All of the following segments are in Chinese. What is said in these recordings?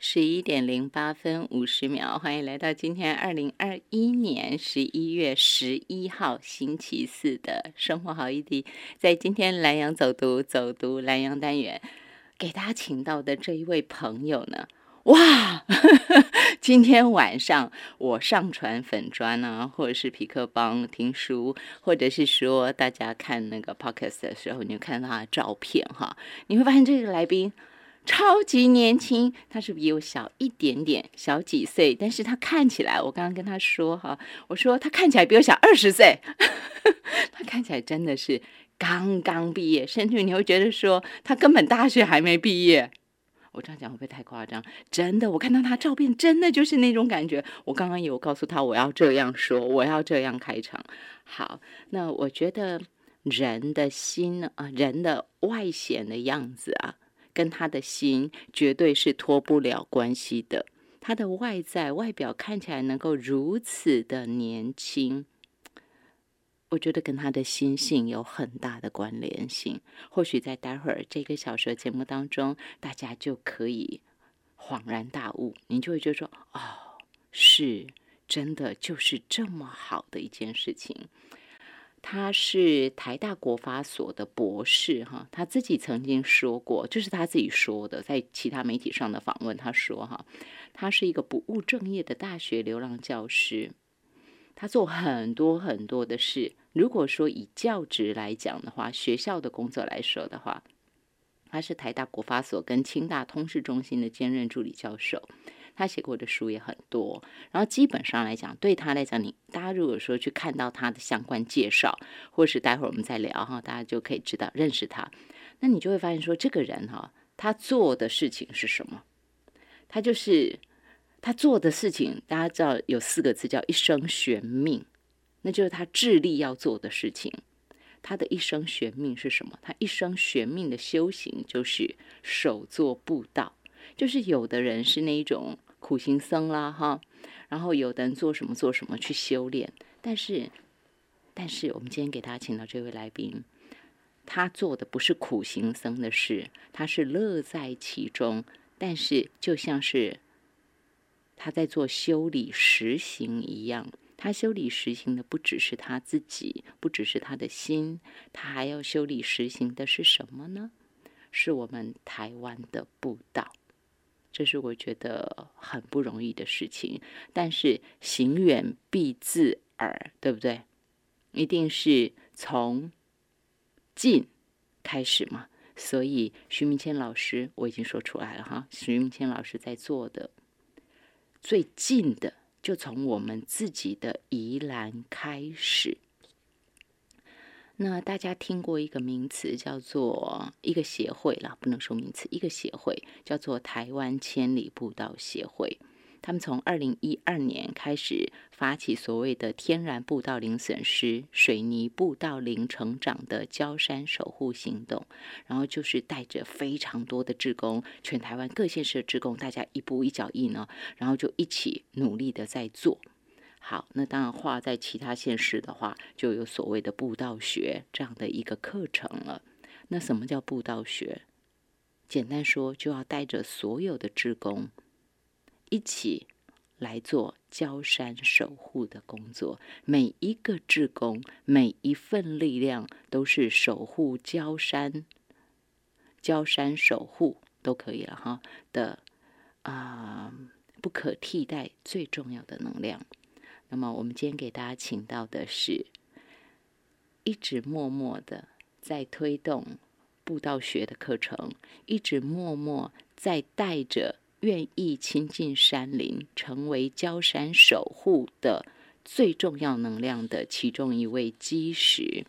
十一点零八分五十秒，欢迎来到今天二零二一年十一月十一号星期四的生活好一滴。在今天蓝阳走读走读蓝阳单元，给大家请到的这一位朋友呢，哇！今天晚上我上传粉砖啊，或者是皮克邦听书，或者是说大家看那个 podcast 的时候，你就看到他的照片哈，你会发现这个来宾。超级年轻，他是比我小一点点，小几岁，但是他看起来，我刚刚跟他说哈，我说他看起来比我小二十岁，他看起来真的是刚刚毕业，甚至你会觉得说他根本大学还没毕业。我这样讲会不会太夸张？真的，我看到他照片，真的就是那种感觉。我刚刚有告诉他我要这样说，我要这样开场。好，那我觉得人的心啊，人的外显的样子啊。跟他的心绝对是脱不了关系的。他的外在外表看起来能够如此的年轻，我觉得跟他的心性有很大的关联性。或许在待会儿这个小说节目当中，大家就可以恍然大悟，你就会觉得说：“哦，是真的，就是这么好的一件事情。”他是台大国法所的博士，哈，他自己曾经说过，就是他自己说的，在其他媒体上的访问，他说，哈，他是一个不务正业的大学流浪教师，他做很多很多的事。如果说以教职来讲的话，学校的工作来说的话，他是台大国法所跟清大通识中心的兼任助理教授。他写过的书也很多，然后基本上来讲，对他来讲，你大家如果说去看到他的相关介绍，或是待会儿我们再聊哈，大家就可以知道认识他。那你就会发现说，这个人哈，他做的事情是什么？他就是他做的事情，大家知道有四个字叫一生悬命，那就是他致力要做的事情。他的一生悬命是什么？他一生悬命的修行就是手做布道，就是有的人是那一种。苦行僧啦，哈，然后有的人做什么做什么去修炼，但是，但是我们今天给大家请到这位来宾，他做的不是苦行僧的事，他是乐在其中，但是就像是他在做修理实行一样，他修理实行的不只是他自己，不只是他的心，他还要修理实行的是什么呢？是我们台湾的步道。这是我觉得很不容易的事情，但是行远必自耳，对不对？一定是从近开始嘛。所以徐明谦老师我已经说出来了哈，徐明谦老师在做的最近的，就从我们自己的宜兰开始。那大家听过一个名词，叫做一个协会啦，不能说名词，一个协会叫做台湾千里步道协会。他们从二零一二年开始发起所谓的天然步道零损失、水泥步道零成长的焦山守护行动，然后就是带着非常多的志工，全台湾各县市的志工，大家一步一脚印呢，然后就一起努力的在做。好，那当然画在其他县市的话，就有所谓的步道学这样的一个课程了。那什么叫步道学？简单说，就要带着所有的职工一起来做焦山守护的工作。每一个职工，每一份力量，都是守护焦山、焦山守护都可以了哈的啊，不可替代、最重要的能量。那么，我们今天给大家请到的是，一直默默的在推动布道学的课程，一直默默在带着愿意亲近山林、成为焦山守护的最重要能量的其中一位基石。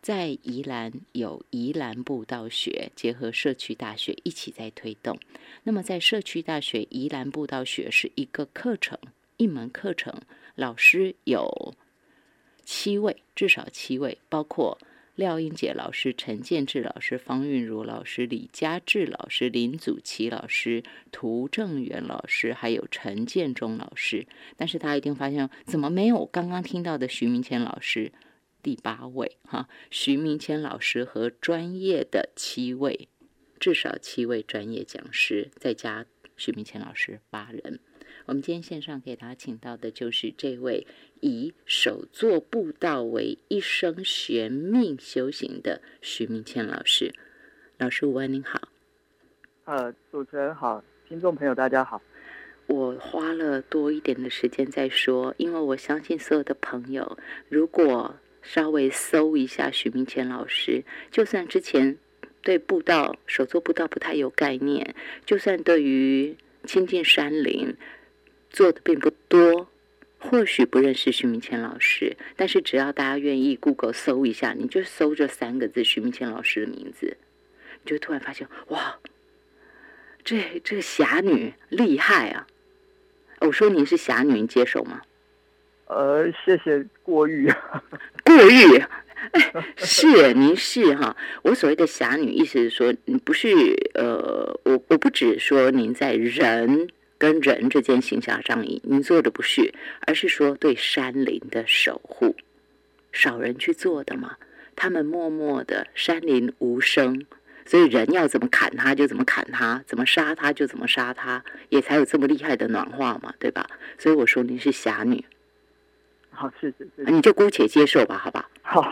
在宜兰有宜兰布道学，结合社区大学一起在推动。那么，在社区大学宜兰布道学是一个课程，一门课程。老师有七位，至少七位，包括廖英杰老师、陈建志老师、方韵如老师、李佳志老师、林祖奇老师、涂正元老师，还有陈建中老师。但是大家一定发现，怎么没有刚刚听到的徐明谦老师？第八位，哈，徐明谦老师和专业的七位，至少七位专业讲师，再加徐明谦老师八人。我们今天线上给大家请到的就是这位以手作步道为一生玄命修行的徐明谦老师。老师午安，您好。呃，主持人好，听众朋友大家好。我花了多一点的时间在说，因为我相信所有的朋友，如果稍微搜一下许明谦老师，就算之前对步道手作步道不太有概念，就算对于亲近山林。做的并不多，或许不认识徐明谦老师，但是只要大家愿意 Google 搜一下，你就搜这三个字徐明谦老师的名字，你就突然发现，哇，这这个侠女厉害啊！我说您是侠女，你接受吗？呃，谢谢过誉，过誉，是您是哈。我所谓的侠女，意思是说，你不是呃，我我不只说您在人。跟人之间行侠仗义，你做的不是，而是说对山林的守护，少人去做的嘛。他们默默的，山林无声，所以人要怎么砍他就怎么砍他，怎么杀他就怎么杀他，也才有这么厉害的暖化嘛，对吧？所以我说你是侠女，好，谢谢，你就姑且接受吧，好吧？好，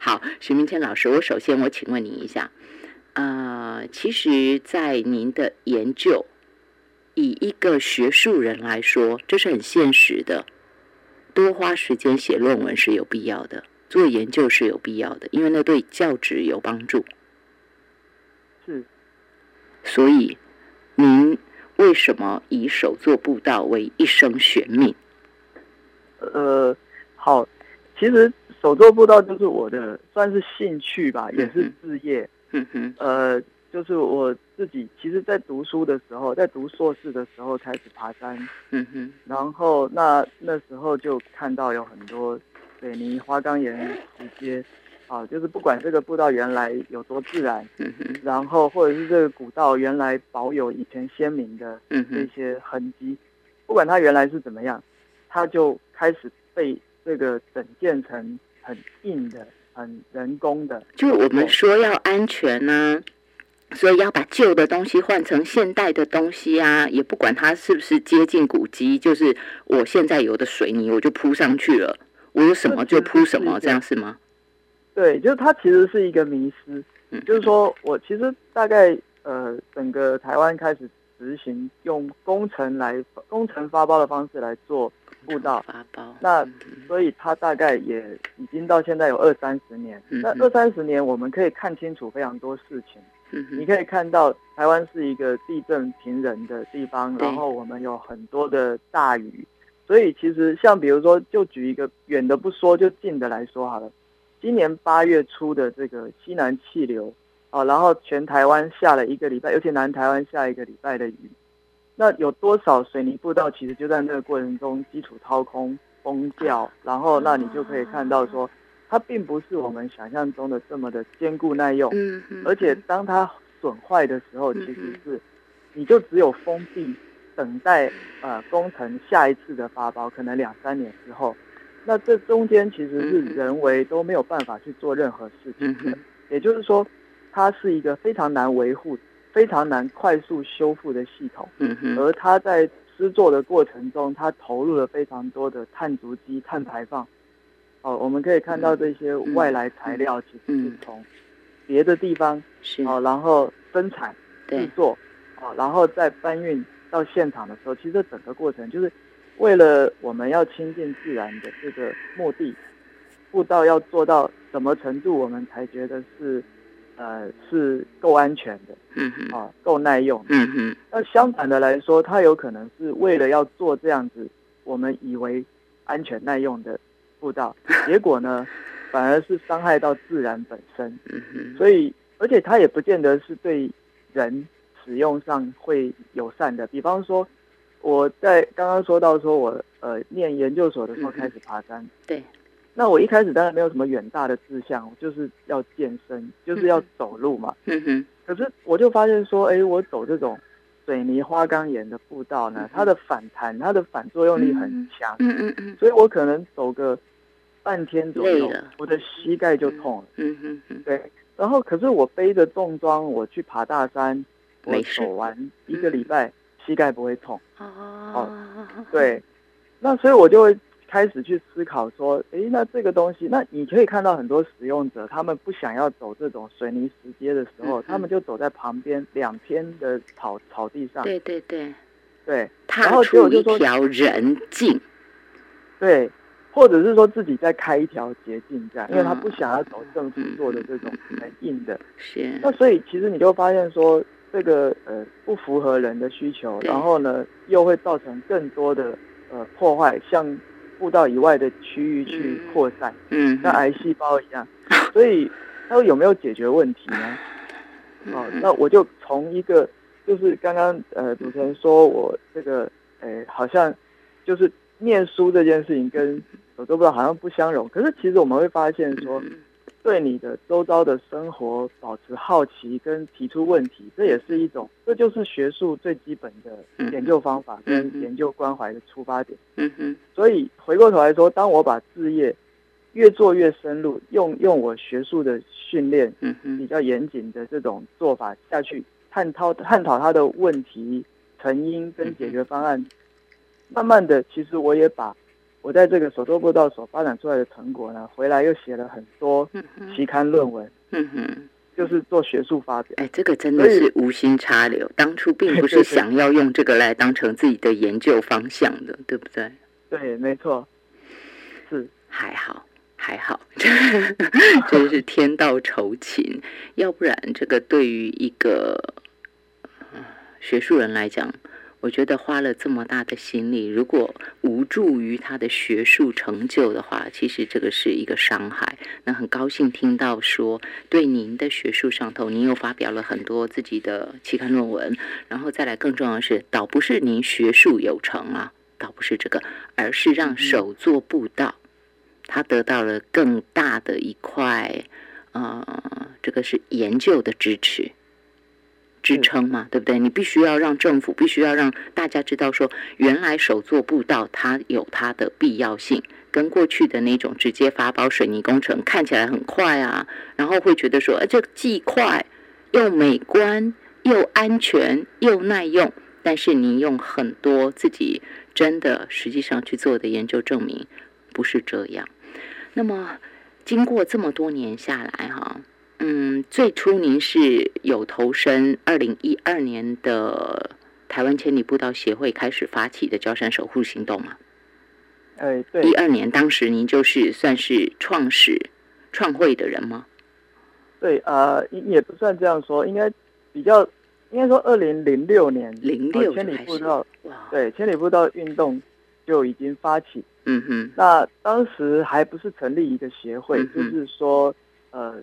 好，徐 明谦老师，我首先我请问您一下，呃，其实，在您的研究。以一个学术人来说，这是很现实的。多花时间写论文是有必要的，做研究是有必要的，因为那对教职有帮助。是。所以，您为什么以手作步道为一生玄命？呃，好，其实手作步道就是我的算是兴趣吧，也是事业。嗯哼。呃。就是我自己，其实，在读书的时候，在读硕士的时候开始爬山，嗯哼，然后那那时候就看到有很多水泥花岗岩直接，啊，就是不管这个步道原来有多自然，嗯哼，然后或者是这个古道原来保有以前先民的这些痕迹，不管它原来是怎么样，它就开始被这个整建成很硬的、很人工的，就我们说要安全呢。所以要把旧的东西换成现代的东西啊，也不管它是不是接近古迹，就是我现在有的水泥我就铺上去了，我有什么就铺什么，这样是吗？对，就是它其实是一个迷失，就是说我其实大概呃，整个台湾开始执行用工程来工程发包的方式来做步道。发包，那所以它大概也已经到现在有二三十年，那二三十年我们可以看清楚非常多事情。你可以看到，台湾是一个地震频仍的地方，然后我们有很多的大雨，所以其实像比如说，就举一个远的不说，就近的来说好了。今年八月初的这个西南气流，啊，然后全台湾下了一个礼拜，尤其南台湾下一个礼拜的雨，那有多少水泥步道其实就在那个过程中基础掏空崩掉，然后那你就可以看到说。它并不是我们想象中的这么的坚固耐用，嗯，而且当它损坏的时候，其实是你就只有封闭，等待呃工程下一次的发包，可能两三年之后，那这中间其实是人为都没有办法去做任何事情的，也就是说，它是一个非常难维护、非常难快速修复的系统，嗯而它在施作的过程中，它投入了非常多的碳足迹、碳排放。哦，我们可以看到这些外来材料其实是从别的地方哦，然后生产制作，哦，然后再搬运到现场的时候，其实整个过程就是为了我们要亲近自然的这个目的，步道要做到什么程度，我们才觉得是呃是够安全的，嗯哼，啊够耐用，嗯哼。那相反的来说，它有可能是为了要做这样子，我们以为安全耐用的。步道，结果呢，反而是伤害到自然本身。所以，而且它也不见得是对人使用上会友善的。比方说，我在刚刚说到说我呃念研究所的时候开始爬山，对，那我一开始当然没有什么远大的志向，就是要健身，就是要走路嘛。嗯哼。可是我就发现说，哎，我走这种水泥花岗岩的步道呢，它的反弹，它的反作用力很强。嗯嗯嗯。所以我可能走个。半天左右，我的膝盖就痛了。嗯嗯嗯，对。然后，可是我背着重装，我去爬大山，我走完一个礼拜，膝盖不会痛。哦，对，那所以我就会开始去思考说，哎，那这个东西，那你可以看到很多使用者，他们不想要走这种水泥石阶的时候，他们就走在旁边两边的草草地上。对对对，对，踏出一条人径。对。或者是说自己再开一条捷径，这样，因为他不想要走政府做的这种很硬的，是。那所以其实你就发现说，这个呃不符合人的需求，然后呢又会造成更多的呃破坏，向步道以外的区域去扩散，嗯，像癌细胞一样。所以他有没有解决问题呢？哦，那我就从一个就是刚刚呃主持人说我这个呃好像就是念书这件事情跟我都不知道，好像不相容。可是其实我们会发现，说对你的周遭的生活保持好奇跟提出问题，这也是一种，这就是学术最基本的研究方法跟研究关怀的出发点。嗯哼。所以回过头来说，当我把事业越做越深入，用用我学术的训练，嗯比较严谨的这种做法下去探讨探讨他的问题成因跟解决方案，慢慢的，其实我也把。我在这个手作步道所发展出来的成果呢，回来又写了很多期刊论文，嗯哼，就是做学术发表。哎，这个真的是无心插柳，当初并 不是想要用这个来当成自己的研究方向的，对不对？对，没错，是还好还好，真是天道酬勤，要不然这个对于一个学术人来讲。我觉得花了这么大的心力，如果无助于他的学术成就的话，其实这个是一个伤害。那很高兴听到说，对您的学术上头，您又发表了很多自己的期刊论文，然后再来更重要的是，倒不是您学术有成啊，倒不是这个，而是让手作步道，他得到了更大的一块，呃，这个是研究的支持。支撑嘛，对不对？你必须要让政府，必须要让大家知道，说原来手做步道它有它的必要性，跟过去的那种直接发包水泥工程看起来很快啊，然后会觉得说，哎，这既快又美观又安全又耐用，但是你用很多自己真的实际上去做的研究证明不是这样。那么经过这么多年下来，哈。嗯，最初您是有投身二零一二年的台湾千里步道协会开始发起的焦山守护行动吗？哎，对，一二年当时您就是算是创始创会的人吗？对，呃，也不算这样说，应该比较应该说二零零六年零六千里步道，对，千里步道运动就已经发起。嗯哼，那当时还不是成立一个协会，就是说，呃。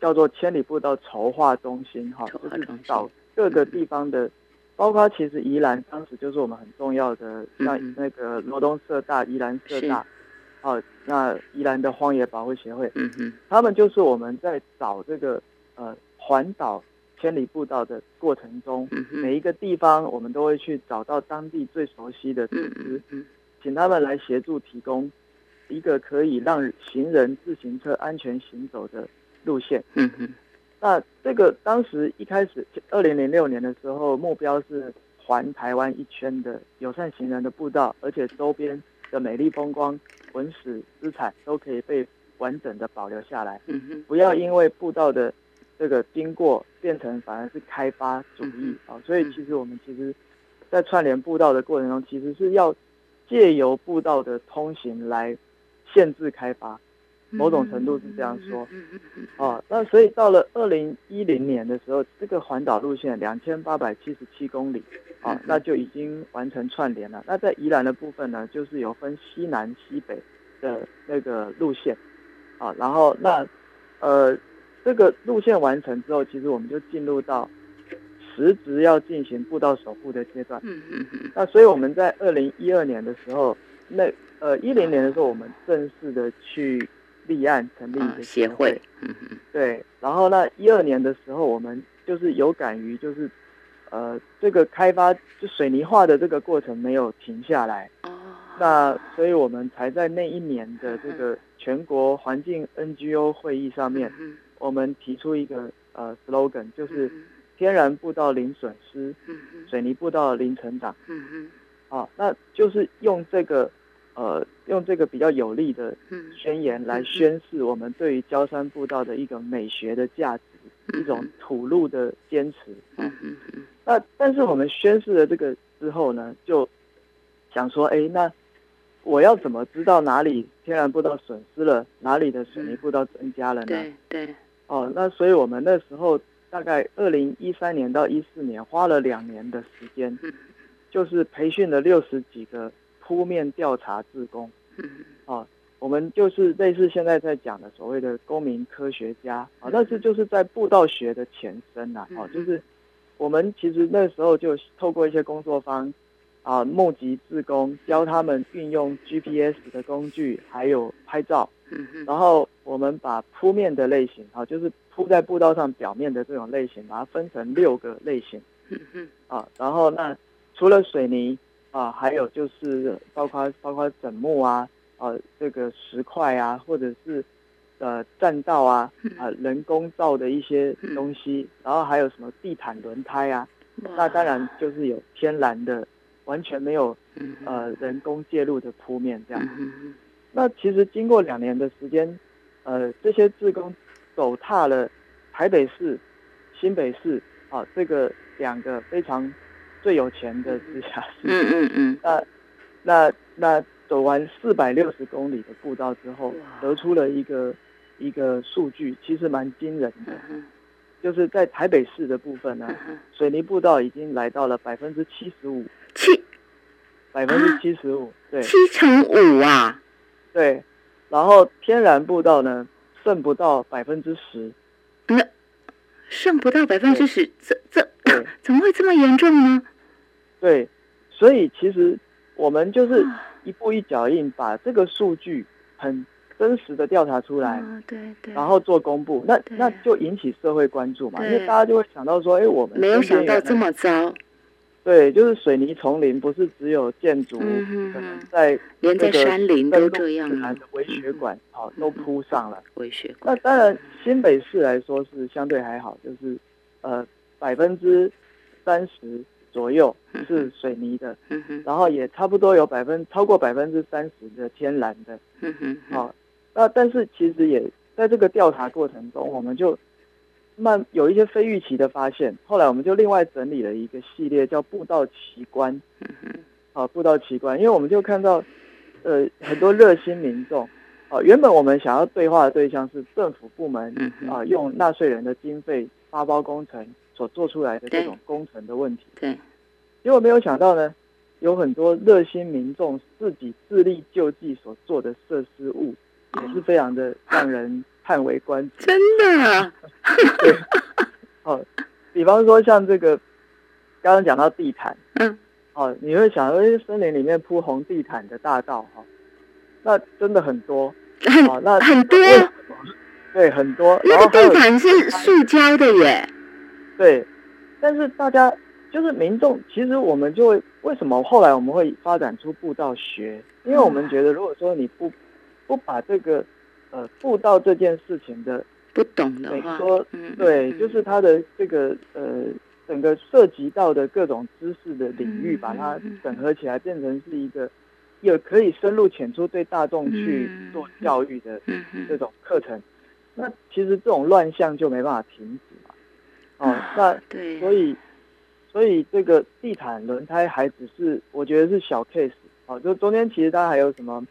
叫做千里步道筹划中心，哈，就是找各个地方的，包括其实宜兰当时就是我们很重要的，像那个罗东社大、宜兰社大，哦，那宜兰的荒野保护协会，嗯哼，他们就是我们在找这个呃环岛千里步道的过程中，每一个地方我们都会去找到当地最熟悉的组织，请他们来协助提供一个可以让行人、自行车安全行走的。路线，嗯嗯，那这个当时一开始，二零零六年的时候，目标是环台湾一圈的友善行人的步道，而且周边的美丽风光、文史资产都可以被完整的保留下来，嗯哼，不要因为步道的这个经过变成反而是开发主义啊，所以其实我们其实，在串联步道的过程中，其实是要借由步道的通行来限制开发。某种程度是这样说，哦，那所以到了二零一零年的时候，这个环岛路线两千八百七十七公里，啊，那就已经完成串联了。那在宜兰的部分呢，就是有分西南西北的那个路线，啊，然后那呃这个路线完成之后，其实我们就进入到实质要进行步道守护的阶段。嗯嗯嗯。那所以我们在二零一二年的时候，那呃一零年的时候，我们正式的去。立案成立一个协会，嗯嗯，对。然后那一二年的时候，我们就是有感于，就是呃，这个开发就水泥化的这个过程没有停下来，哦。那所以我们才在那一年的这个全国环境 NGO 会议上面，我们提出一个呃 slogan，就是天然步道零损失，嗯。水泥步道零成长，嗯嗯，好，那就是用这个，呃，用这个比较有力的宣言来宣示我们对于焦山步道的一个美学的价值，一种土路的坚持，嗯嗯嗯。那但是我们宣示了这个之后呢，就想说，哎，那我要怎么知道哪里天然步道损失了，哪里的水泥步道增加了呢？对对。哦，那所以我们那时候。大概二零一三年到一四年，花了两年的时间，就是培训了六十几个铺面调查志工。哦，我们就是类似现在在讲的所谓的公民科学家啊，但是就是在步道学的前身呐。哦，就是我们其实那时候就透过一些工作坊啊，募集志工，教他们运用 GPS 的工具，还有拍照。然后我们把铺面的类型啊，就是。铺在步道上表面的这种类型，把它分成六个类型。啊，然后那除了水泥啊，还有就是包括包括枕木啊，呃，这个石块啊，或者是呃栈道啊，啊人工造的一些东西，然后还有什么地毯轮胎啊，那当然就是有天然的，完全没有呃人工介入的铺面这样。那其实经过两年的时间，呃，这些志工。走踏了台北市、新北市啊，这个两个非常最有钱的直辖市。嗯嗯嗯。那那那走完四百六十公里的步道之后，得出了一个一个数据，其实蛮惊人的。就是在台北市的部分呢，水泥步道已经来到了百分之七十五。七。百分之七十五。对。七乘五啊。对。然后天然步道呢？剩不到百分之十，那剩不到百分之十，这这 怎么会这么严重呢？对，所以其实我们就是一步一脚印，把这个数据很真实的调查出来，对对，然后做公布，那那就引起社会关注嘛，因为大家就会想到说，哎，我们没有想到这么糟。对，就是水泥丛林，不是只有建筑，可能在连在山林都这样的微血管，好都铺上了。微血管。那当然，新北市来说是相对还好，就是呃百分之三十左右是水泥的，然后也差不多有百分超过百分之三十的天然的。好，那但是其实也在这个调查过程中，我们就。慢有一些非预期的发现，后来我们就另外整理了一个系列，叫步道奇观。好，步道奇观，因为我们就看到，呃，很多热心民众，啊，原本我们想要对话的对象是政府部门，啊，用纳税人的经费发包工程所做出来的这种工程的问题。对。结果没有想到呢，有很多热心民众自己自力救济所做的设施物，也是非常的让人。叹为观止，真的。对，哦，比方说像这个，刚刚讲到地毯，嗯，哦，你会想，哎，森林里面铺红地毯的大道，哈，那真的很多，很那很多，对，很多。那个地毯是塑胶的耶。对，但是大家就是民众，其实我们就会为什么后来我们会发展出步道学？因为我们觉得，如果说你不不把这个。呃，步道这件事情的不懂的话，说对，就是它的这个呃，整个涉及到的各种知识的领域，把它整合起来，变成是一个也可以深入浅出对大众去做教育的这种课程。那其实这种乱象就没办法停止嘛。哦，那对，所以所以这个地毯轮胎还只是我觉得是小 case。哦，就中间其实它还有什么？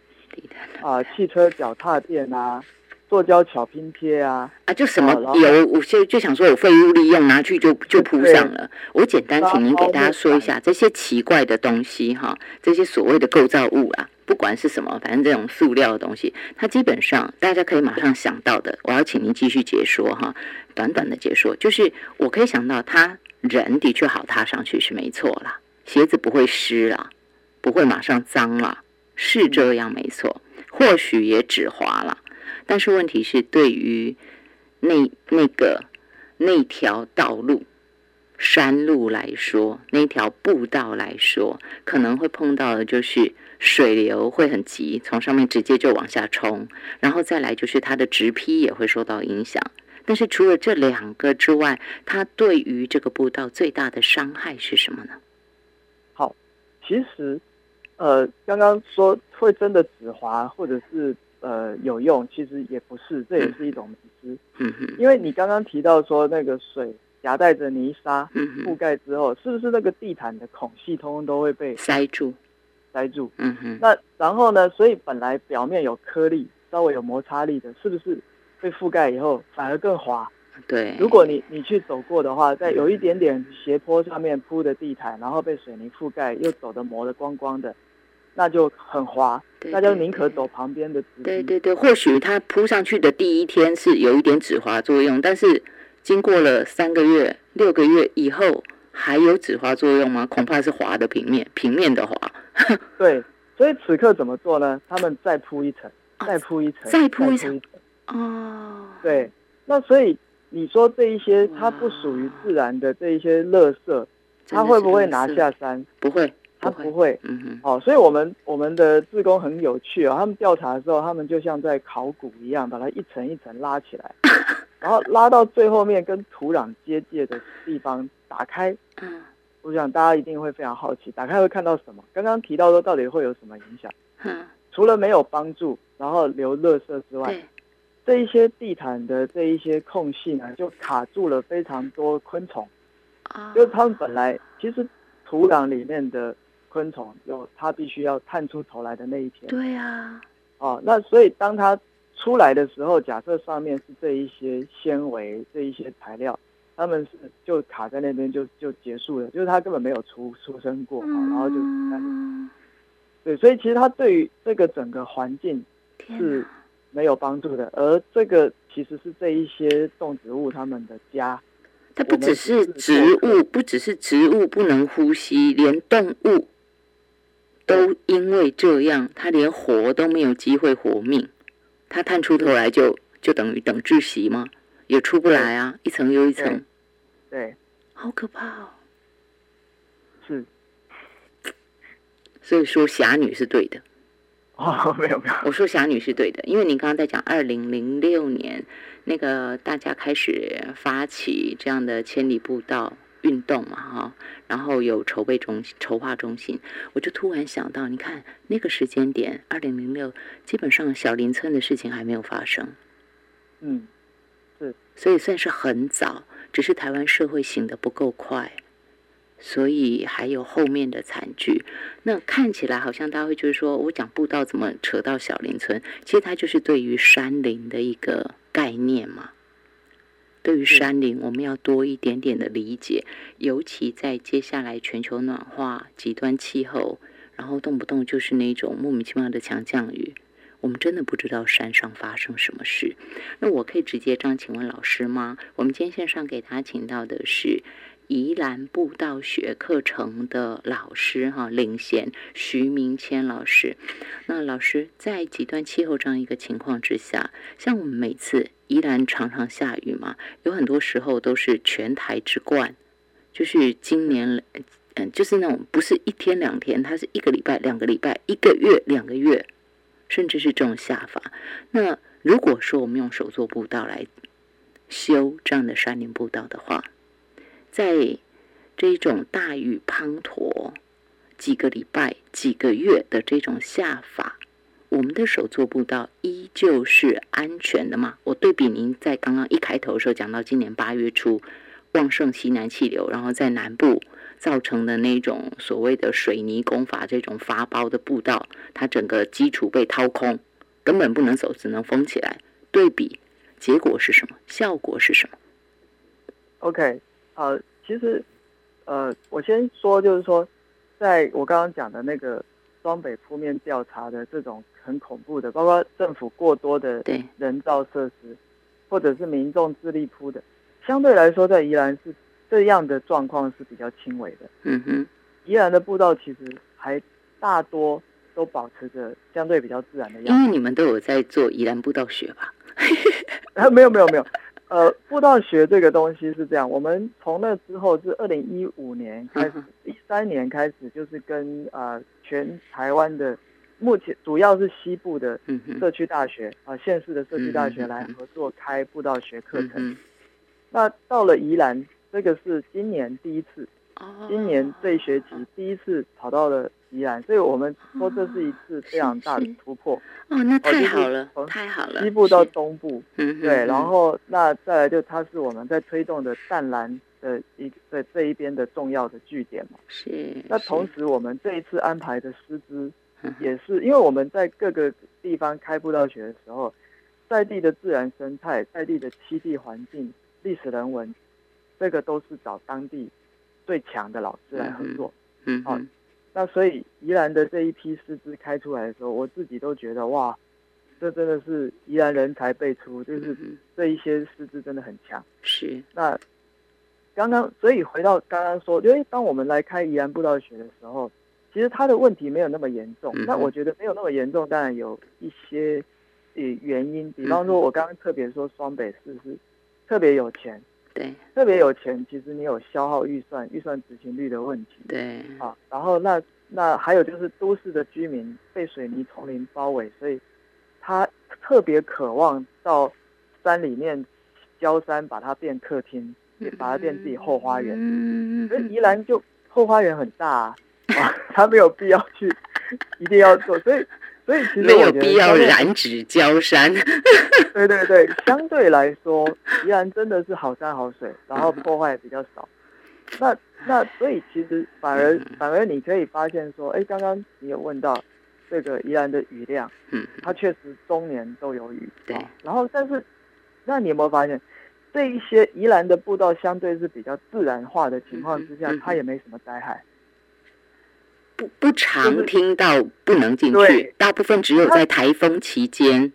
啊，汽车脚踏垫啊，塑胶巧拼贴啊，啊，就什么有，我就就想说有废物利用，拿去就就铺上了。我简单请您给大家说一下这些奇怪的东西哈，这些所谓的构造物啊，不管是什么，反正这种塑料的东西，它基本上大家可以马上想到的。我要请您继续解说哈，短短的解说，就是我可以想到，他人的确好踏上去是没错啦，鞋子不会湿啦，不会马上脏啦。是这样，没错，或许也止滑了，但是问题是，对于那那个那条道路、山路来说，那条步道来说，可能会碰到的就是水流会很急，从上面直接就往下冲，然后再来就是它的直批也会受到影响。但是除了这两个之外，它对于这个步道最大的伤害是什么呢？好，其实呃，刚刚说会真的止滑或者是呃有用，其实也不是，这也是一种迷思。嗯哼，因为你刚刚提到说那个水夹带着泥沙覆盖之后，是不是那个地毯的孔隙通通都会被塞住？塞住，嗯哼，那然后呢？所以本来表面有颗粒、稍微有摩擦力的，是不是被覆盖以后反而更滑？对，如果你你去走过的话，在有一点点斜坡上面铺的地毯，然后被水泥覆盖，又走的磨得光光的，那就很滑。那就宁可走旁边的。对对对，或许它铺上去的第一天是有一点止滑作用，但是经过了三个月、六个月以后，还有止滑作用吗？恐怕是滑的平面，平面的滑。对，所以此刻怎么做呢？他们再铺一层，再铺一层，再铺一层。哦，对，那所以你说这一些它不属于自然的这一些垃圾，它会不会拿下山？不会，它不会。嗯哼。哦，所以我们我们的志工很有趣哦，他们调查的时候，他们就像在考古一样，把它一层一层拉起来，然后拉到最后面跟土壤接界的地方打开。嗯。我想大家一定会非常好奇，打开会看到什么？刚刚提到说到底会有什么影响？嗯，除了没有帮助，然后留垃圾之外，这一些地毯的这一些空隙呢，就卡住了非常多昆虫。啊，就是他们本来其实土壤里面的昆虫有它必须要探出头来的那一天。对呀。哦，那所以当它出来的时候，假设上面是这一些纤维、这一些材料。他们是就卡在那边就就结束了，就是它根本没有出出生过，然后就对，所以其实它对于这个整个环境是没有帮助的，而这个其实是这一些动植物它们的家。它不只是植物，不只是植物不能呼吸，连动物都因为这样，它连活都没有机会活命。它探出头来就就等于等窒息吗？也出不来啊，一层又一层，对，好可怕哦。是，所以说侠女是对的。哦，没有没有，我说霞女是对的，因为您刚刚在讲二零零六年那个大家开始发起这样的千里步道运动嘛，哈，然后有筹备中心、筹划中心，我就突然想到，你看那个时间点，二零零六，基本上小林村的事情还没有发生，嗯。对。所以算是很早，只是台湾社会醒得不够快，所以还有后面的惨剧。那看起来好像大家会就是说我讲步道怎么扯到小林村？其实它就是对于山林的一个概念嘛。对于山林，我们要多一点点的理解，尤其在接下来全球暖化、极端气候，然后动不动就是那种莫名其妙的强降雨。我们真的不知道山上发生什么事，那我可以直接这样请问老师吗？我们今天线上给他请到的是宜兰步道学课程的老师哈，领衔徐明谦老师。那老师在极端气候这样一个情况之下，像我们每次宜兰常常下雨嘛，有很多时候都是全台之冠，就是今年嗯，就是那种不是一天两天，它是一个礼拜、两个礼拜、一个月、两个月。甚至是这种下法。那如果说我们用手作步道来修这样的山林步道的话，在这种大雨滂沱几个礼拜、几个月的这种下法，我们的手做步道依旧是安全的吗？我对比您在刚刚一开头的时候讲到，今年八月初旺盛西南气流，然后在南部。造成的那种所谓的水泥工法这种发包的步道，它整个基础被掏空，根本不能走，只能封起来。对比结果是什么？效果是什么？OK，好，其实呃，我先说，就是说，在我刚刚讲的那个双北铺面调查的这种很恐怖的，包括政府过多的人造设施，或者是民众自力铺的，相对来说，在宜兰是。这样的状况是比较轻微的。嗯哼，宜兰的步道其实还大多都保持着相对比较自然的样子。因为你们都有在做宜兰步道学吧？啊，没有没有没有。呃，步道学这个东西是这样，我们从那之后是二零一五年开始，一三年开始就是跟呃全台湾的目前主要是西部的社区大学啊，县市的社区大学来合作开布道学课程。那到了宜兰，这个是今年第一次，今年这一学期第一次跑到了宜兰，所以我们说这是一次非常大的突破。哦，那太好了，太好了。西部到东部，对，然后那再来就它是我们在推动的淡蓝的一在这一边的重要的据点嘛。是。那同时我们这一次安排的师资。也是，因为我们在各个地方开布道学的时候，在地的自然生态、在地的栖地环境、历史人文，这个都是找当地最强的老师来合作。嗯，好，那所以宜兰的这一批师资开出来的时候，我自己都觉得哇，这真的是宜兰人才辈出，就是这一些师资真的很强。是。那刚刚，所以回到刚刚说，因为当我们来开宜兰布道学的时候。其实他的问题没有那么严重，那我觉得没有那么严重，当然有一些呃原因，比方说我刚刚特别说双北市是特别有钱，对，特别有钱，其实你有消耗预算、预算执行率的问题，对，啊，然后那那还有就是都市的居民被水泥丛林包围，所以他特别渴望到山里面郊山把它变客厅，把它变自己后花园，嗯，所以宜兰就后花园很大。啊，他没有必要去，一定要做，所以，所以其实没有必要染指江山。对对对，相对来说，宜兰真的是好山好水，然后破坏比较少。那那所以其实反而反而你可以发现说，哎，刚刚你有问到这个宜兰的雨量，嗯，它确实终年都有雨，对。然后但是，那你有没有发现，这一些宜兰的步道相对是比较自然化的情况之下，它也没什么灾害。不不常听到不能进去，大部分只有在台风期间，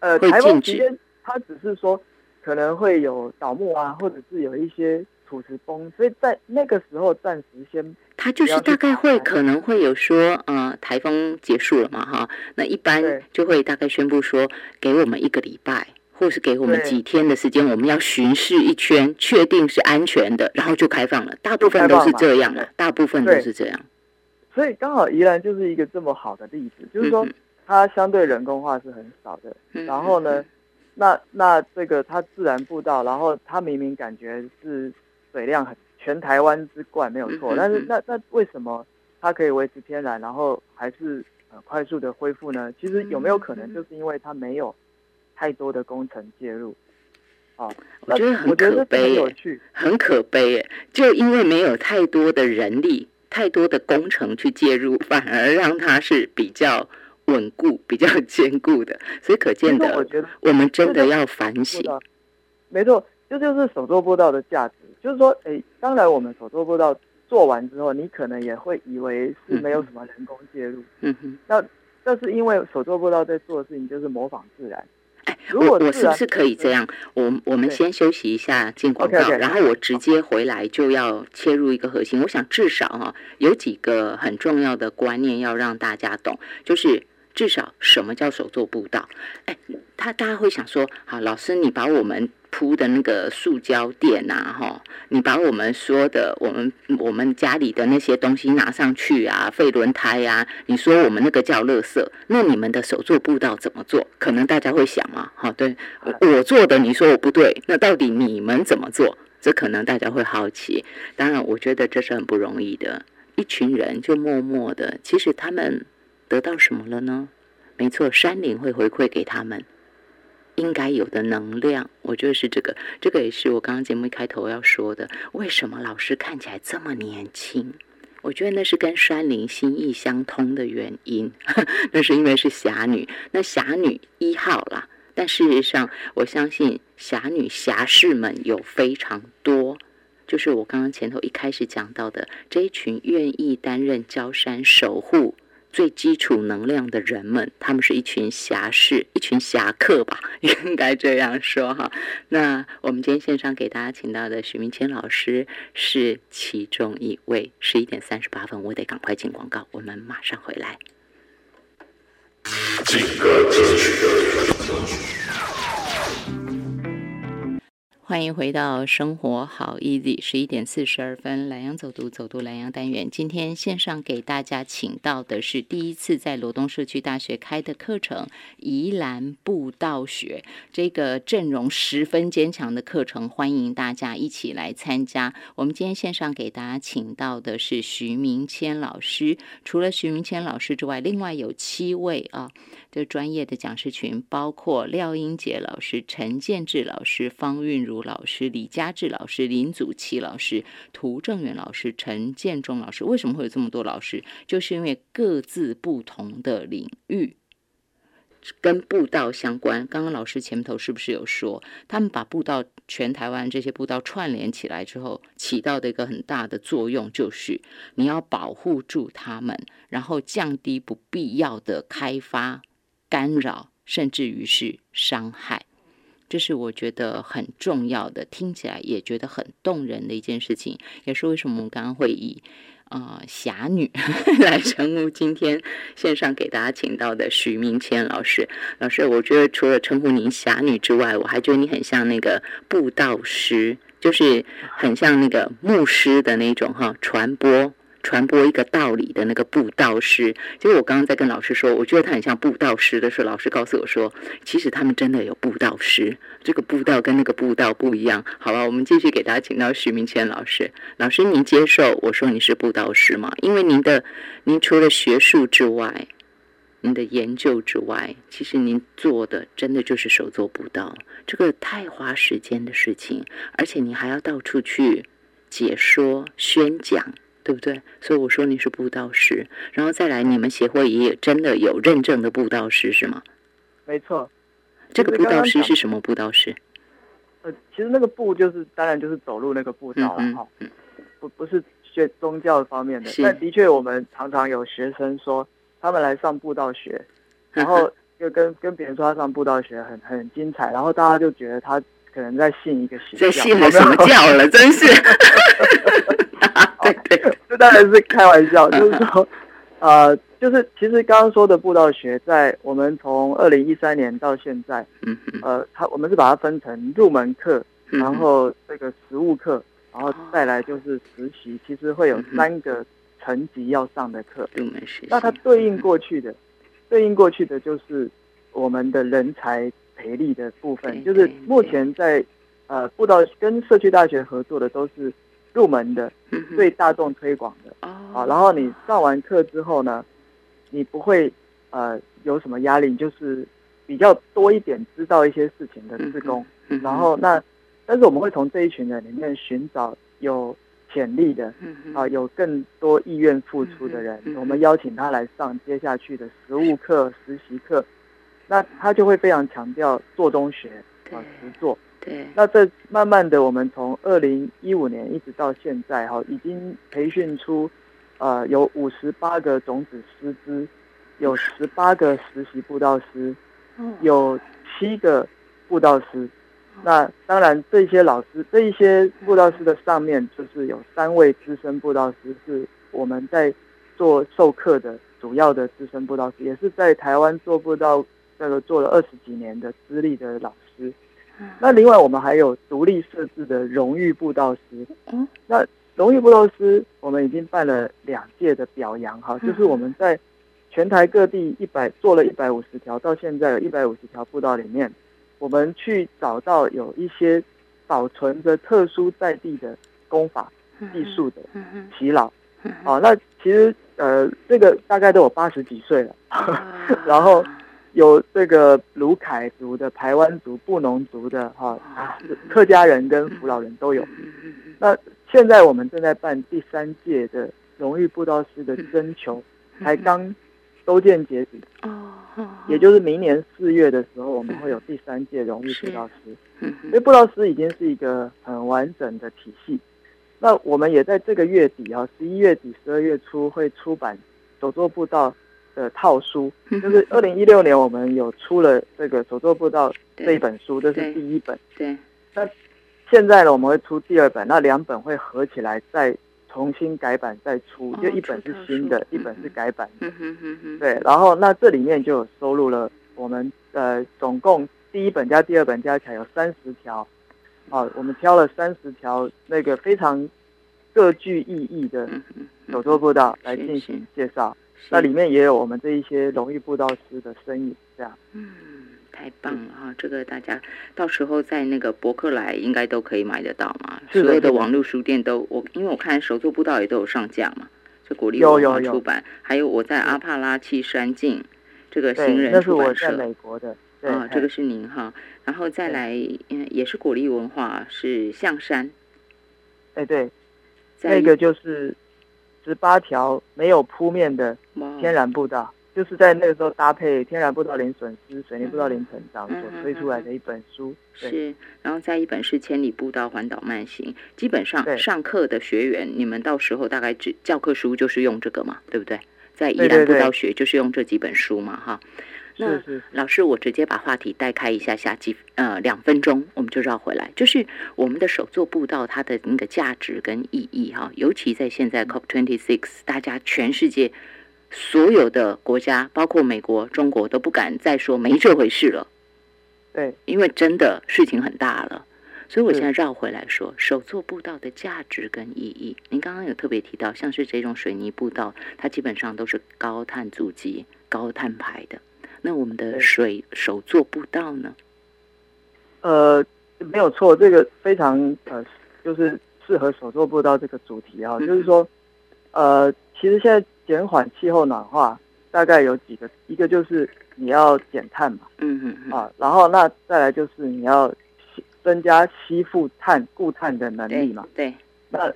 呃，台风期间它只是说可能会有倒木啊，或者是有一些土石崩，所以在那个时候暂时先，它就是大概会可能会有说，呃，台风结束了嘛，哈，那一般就会大概宣布说，给我们一个礼拜，或是给我们几天的时间，我们要巡视一圈，确定是安全的，然后就开放了。大部分都是这样的，大部分都是这样。所以刚好宜兰就是一个这么好的例子，就是说它相对人工化是很少的。然后呢，那那这个它自然步道，然后它明明感觉是水量很全台湾之冠没有错，但是那那为什么它可以维持天然，然后还是呃快速的恢复呢？其实有没有可能就是因为它没有太多的工程介入？啊，我觉得很可悲，很可悲，就因为没有太多的人力。太多的工程去介入，反而让它是比较稳固、比较坚固的，所以可见的，我觉得我们真的要反省。没错，这就是手作步道的价值。就是说，哎，当然我们手作步道做完之后，你可能也会以为是没有什么人工介入。嗯哼。那那是因为手作步道在做的事情就是模仿自然。我我是不是可以这样？我我们先休息一下，进广告，然后我直接回来就要切入一个核心。我想至少哈有几个很重要的观念要让大家懂，就是至少什么叫手做步道？哎，他大家会想说，好，老师你把我们。铺的那个塑胶垫呐，哈，你把我们说的，我们我们家里的那些东西拿上去啊，废轮胎呀，你说我们那个叫垃圾，那你们的手做步道怎么做？可能大家会想啊，好，对我做的，你说我不对，那到底你们怎么做？这可能大家会好奇。当然，我觉得这是很不容易的，一群人就默默的，其实他们得到什么了呢？没错，山林会回馈给他们。应该有的能量，我觉得是这个。这个也是我刚刚节目一开头要说的。为什么老师看起来这么年轻？我觉得那是跟山林心意相通的原因。那是因为是侠女，那侠女一号啦。但事实上，我相信侠女侠士们有非常多，就是我刚刚前头一开始讲到的这一群愿意担任焦山守护。最基础能量的人们，他们是一群侠士，一群侠客吧，应该这样说哈。那我们今天线上给大家请到的许明谦老师是其中一位。十一点三十八分，我得赶快进广告，我们马上回来。欢迎回到生活好 easy，十一点四十二分，蓝洋走读走读蓝洋单元。今天线上给大家请到的是第一次在罗东社区大学开的课程——宜兰步道学，这个阵容十分坚强的课程，欢迎大家一起来参加。我们今天线上给大家请到的是徐明谦老师，除了徐明谦老师之外，另外有七位啊，这专业的讲师群，包括廖英杰老师、陈建志老师、方韵如。老师李佳志老师、林祖奇老师、涂正元老师、陈建中老师，为什么会有这么多老师？就是因为各自不同的领域跟步道相关。刚刚老师前头是不是有说，他们把步道全台湾这些步道串联起来之后，起到的一个很大的作用，就是你要保护住他们，然后降低不必要的开发、干扰，甚至于是伤害。这是我觉得很重要的，听起来也觉得很动人的一件事情，也是为什么我们刚刚会以啊侠女 来称呼今天线上给大家请到的许明谦老师。老师，我觉得除了称呼您侠女之外，我还觉得你很像那个布道师，就是很像那个牧师的那种哈传播。传播一个道理的那个布道师，就是我刚刚在跟老师说，我觉得他很像布道师的时候，老师告诉我说，其实他们真的有布道师，这个布道跟那个布道不一样。好了，我们继续给大家请到徐明谦老师。老师，您接受我说你是布道师吗？因为您的，您除了学术之外，您的研究之外，其实您做的真的就是手做布道，这个太花时间的事情，而且你还要到处去解说、宣讲。对不对？所以我说你是布道师，然后再来，你们协会也真的有认证的布道师是吗？没错，这个布道师是什么布道师？呃，其实那个布就是当然就是走路那个步道了哈，不不是学宗教方面的。但的确，我们常常有学生说他们来上布道学，然后就跟跟别人说他上布道学很很精彩，然后大家就觉得他可能在信一个邪教，在信了什么教了？真是。对 对，这当然是开玩笑，就是说，呃，就是其实刚刚说的布道学，在我们从二零一三年到现在，嗯呃，它我们是把它分成入门课，然后这个实务课，然后再来就是实习，其实会有三个层级要上的课。入门实习。那它对应过去的，对应过去的就是我们的人才培力的部分，就是目前在呃布道跟社区大学合作的都是。入门的，对大众推广的。啊，然后你上完课之后呢，你不会呃有什么压力，就是比较多一点知道一些事情的自工，然后那但是我们会从这一群人里面寻找有潜力的啊，有更多意愿付出的人，我们邀请他来上接下去的实务课、实习课，那他就会非常强调做中学啊，实做。对，那这慢慢的，我们从二零一五年一直到现在，哈，已经培训出，呃，有五十八个种子师资，有十八个实习布道师，有七个布道师。那当然，这些老师，这一些布道师的上面，就是有三位资深布道师，是我们在做授课的主要的资深布道师，也是在台湾做布道这个做了二十几年的资历的老师。那另外，我们还有独立设置的荣誉布道师。嗯，那荣誉布道师，我们已经办了两届的表扬哈，就是我们在全台各地一百做了一百五十条，到现在有一百五十条布道里面，我们去找到有一些保存着特殊在地的功法技术的耆老。哦，那其实呃，这个大概都有八十几岁了，然后。有这个卢凯族的、台湾族、布农族的，哈，客家人跟福老人都有。那现在我们正在办第三届的荣誉布道师的征求，才刚收件截止。哦，也就是明年四月的时候，我们会有第三届荣誉布道师。因为布道师已经是一个很完整的体系。那我们也在这个月底啊，十一月底、十二月初会出版手作布道。的套书就是二零一六年我们有出了这个手作步道这一本书，这是第一本。对。那现在呢，我们会出第二本，那两本会合起来再重新改版再出，就一本是新的，一本是改版的。对。然后那这里面就有收录了我们呃总共第一本加第二本加起来有三十条好，我们挑了三十条那个非常各具意义的手作步道来进行介绍。那里面也有我们这一些荣誉布道师的身影，这样。嗯，太棒了哈！这个大家到时候在那个博客来应该都可以买得到嘛。所有的网络书店都我，因为我看手作布道也都有上架嘛。这鼓励文化出版，还有我在阿帕拉契山境这个行人出版社。美国的。啊，这个是您哈。然后再来，嗯，也是鼓励文化，是象山。哎，对，那个就是。十八条没有铺面的天然步道，就是在那个时候搭配天然步道零损失、水泥步道零成长所推出来的一本书。是，然后再一本是千里步道环岛慢行。基本上上课的学员，你们到时候大概只教科书就是用这个嘛，对不对？在宜兰步道学就是用这几本书嘛，哈。那老师，我直接把话题带开一下下，几呃两分钟我们就绕回来。就是我们的手作步道它的那个价值跟意义哈，尤其在现在 COP twenty six，大家全世界所有的国家，包括美国、中国都不敢再说没这回事了。对，因为真的事情很大了。所以我现在绕回来说，手作步道的价值跟意义。您刚刚有特别提到，像是这种水泥步道，它基本上都是高碳足迹、高碳排的。那我们的水手做步道呢？呃，没有错，这个非常呃，就是适合手做步道这个主题啊。就是说，呃，其实现在减缓气候暖化，大概有几个，一个就是你要减碳嘛，嗯嗯啊，然后那再来就是你要增加吸附碳、固碳的能力嘛，对，那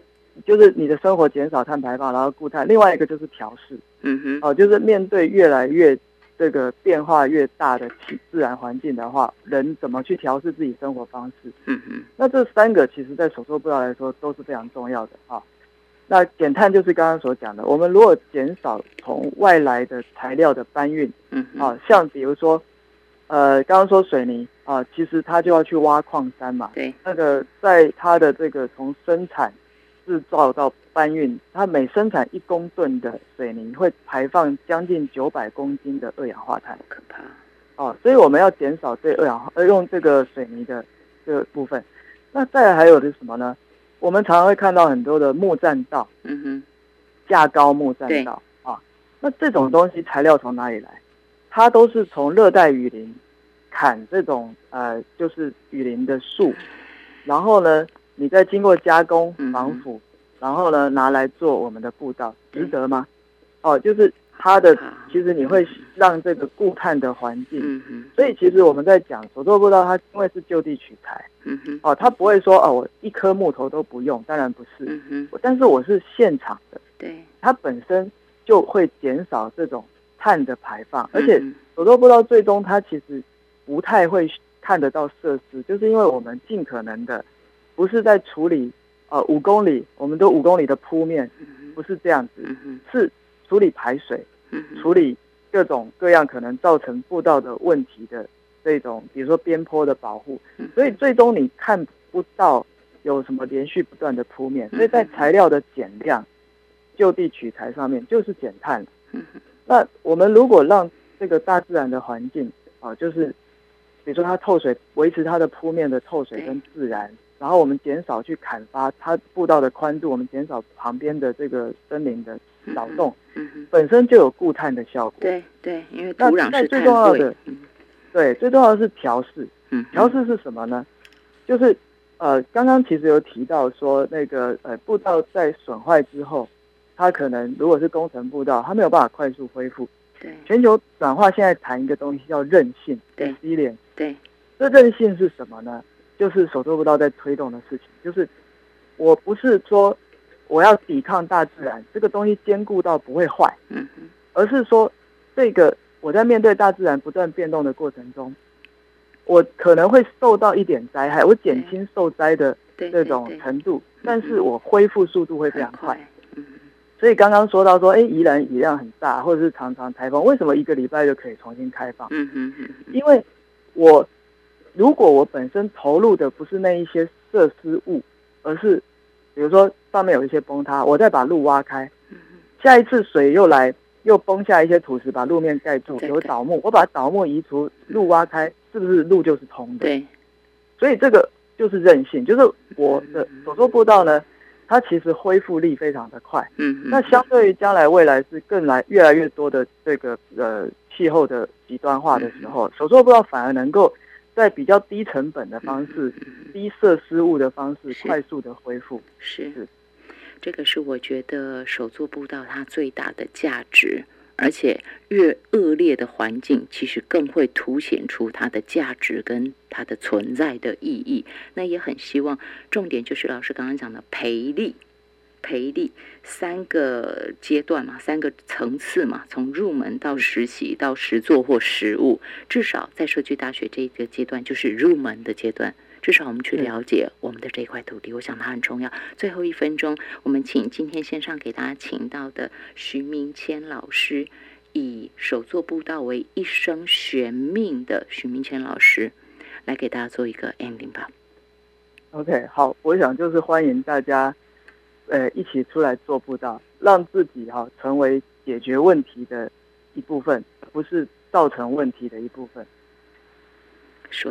就是你的生活减少碳排放，然后固碳。另外一个就是调试，嗯哼，哦，就是面对越来越。这个变化越大的自自然环境的话，人怎么去调试自己生活方式？嗯嗯。那这三个其实，在手作步道来说都是非常重要的啊。那减碳就是刚刚所讲的，我们如果减少从外来的材料的搬运，嗯啊，像比如说，呃，刚刚说水泥啊，其实它就要去挖矿山嘛。对。那个在它的这个从生产。制造到搬运，它每生产一公吨的水泥会排放将近九百公斤的二氧化碳，可怕哦！所以我们要减少对二氧化呃用这个水泥的这个部分。那再来还有的是什么呢？我们常常会看到很多的木栈道，嗯哼，架高木栈道啊。那这种东西材料从哪里来？它都是从热带雨林砍这种呃就是雨林的树，然后呢？你再经过加工防腐，然后呢拿来做我们的步道，值得吗？哦，就是它的，其实你会让这个固碳的环境，所以其实我们在讲手作步道，它因为是就地取材，哦，它不会说哦，我一颗木头都不用，当然不是，但是我是现场的，对，它本身就会减少这种碳的排放，而且手作步道最终它其实不太会看得到设施，就是因为我们尽可能的。不是在处理，呃，五公里，我们都五公里的铺面，不是这样子，是处理排水，处理各种各样可能造成步道的问题的这种，比如说边坡的保护，所以最终你看不到有什么连续不断的铺面，所以在材料的减量、就地取材上面就是减碳。那我们如果让这个大自然的环境啊，就是比如说它透水，维持它的铺面的透水跟自然。然后我们减少去砍伐它步道的宽度，我们减少旁边的这个森林的扰动，本身就有固碳的效果。对对，因为土壤是最重要的。对，最重要的是调试。调试是什么呢？就是呃，刚刚其实有提到说，那个呃步道在损坏之后，它可能如果是工程步道，它没有办法快速恢复。对，全球转化现在谈一个东西叫韧性。对，低廉。对，这韧性是什么呢？就是手做不到在推动的事情，就是我不是说我要抵抗大自然，这个东西坚固到不会坏，嗯而是说这个我在面对大自然不断变动的过程中，我可能会受到一点灾害，我减轻受灾的这种程度，但是我恢复速度会非常快，嗯所以刚刚说到说，哎，宜兰雨量很大，或者是常常台风，为什么一个礼拜就可以重新开放？嗯嗯嗯，因为我。如果我本身投入的不是那一些设施物，而是比如说上面有一些崩塌，我再把路挖开，下一次水又来又崩下一些土石把路面盖住，有倒木，我把倒木移除，路挖开，是不是路就是通的？对。所以这个就是韧性，就是我的手作步道呢，它其实恢复力非常的快。嗯，那相对于将来未来是更来越来越多的这个呃气候的极端化的时候，手作步道反而能够在比较低成本的方式、低设施物的方式快速的恢复。是，这个是我觉得手作步道它最大的价值。而且越恶劣的环境，其实更会凸显出它的价值跟它的存在的意义。那也很希望，重点就是老师刚刚讲的培力，培力三个阶段嘛，三个层次嘛，从入门到实习到实做或实务，至少在社区大学这个阶段就是入门的阶段。至少我们去了解我们的这块土地，我想它很重要。最后一分钟，我们请今天线上给大家请到的徐明谦老师，以手作步道为一生悬命的徐明谦老师，来给大家做一个 ending 吧。OK，好，我想就是欢迎大家，呃，一起出来做步道，让自己哈成为解决问题的一部分，不是造成问题的一部分。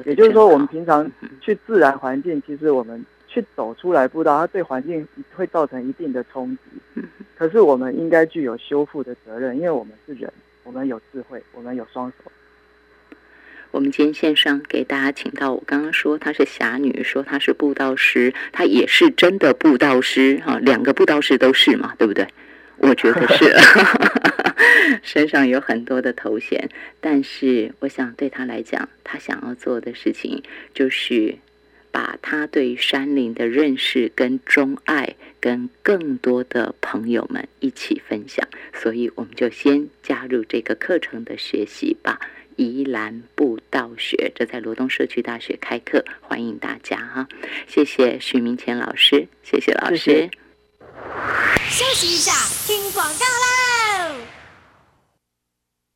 也就是说，我们平常去自然环境，其实我们去走出来步道，它对环境会造成一定的冲击。可是我们应该具有修复的责任，因为我们是人，我们有智慧，我们有双手。我们今天线上给大家请到，我刚刚说她是侠女，说她是布道师，她也是真的布道师哈，两个布道师都是嘛，对不对？我觉得是。身上有很多的头衔，但是我想对他来讲，他想要做的事情就是把他对山林的认识跟钟爱，跟更多的朋友们一起分享。所以，我们就先加入这个课程的学习吧。宜兰步道学，这在罗东社区大学开课，欢迎大家哈！谢谢徐明谦老师，谢谢老师。休息一下，听广告啦。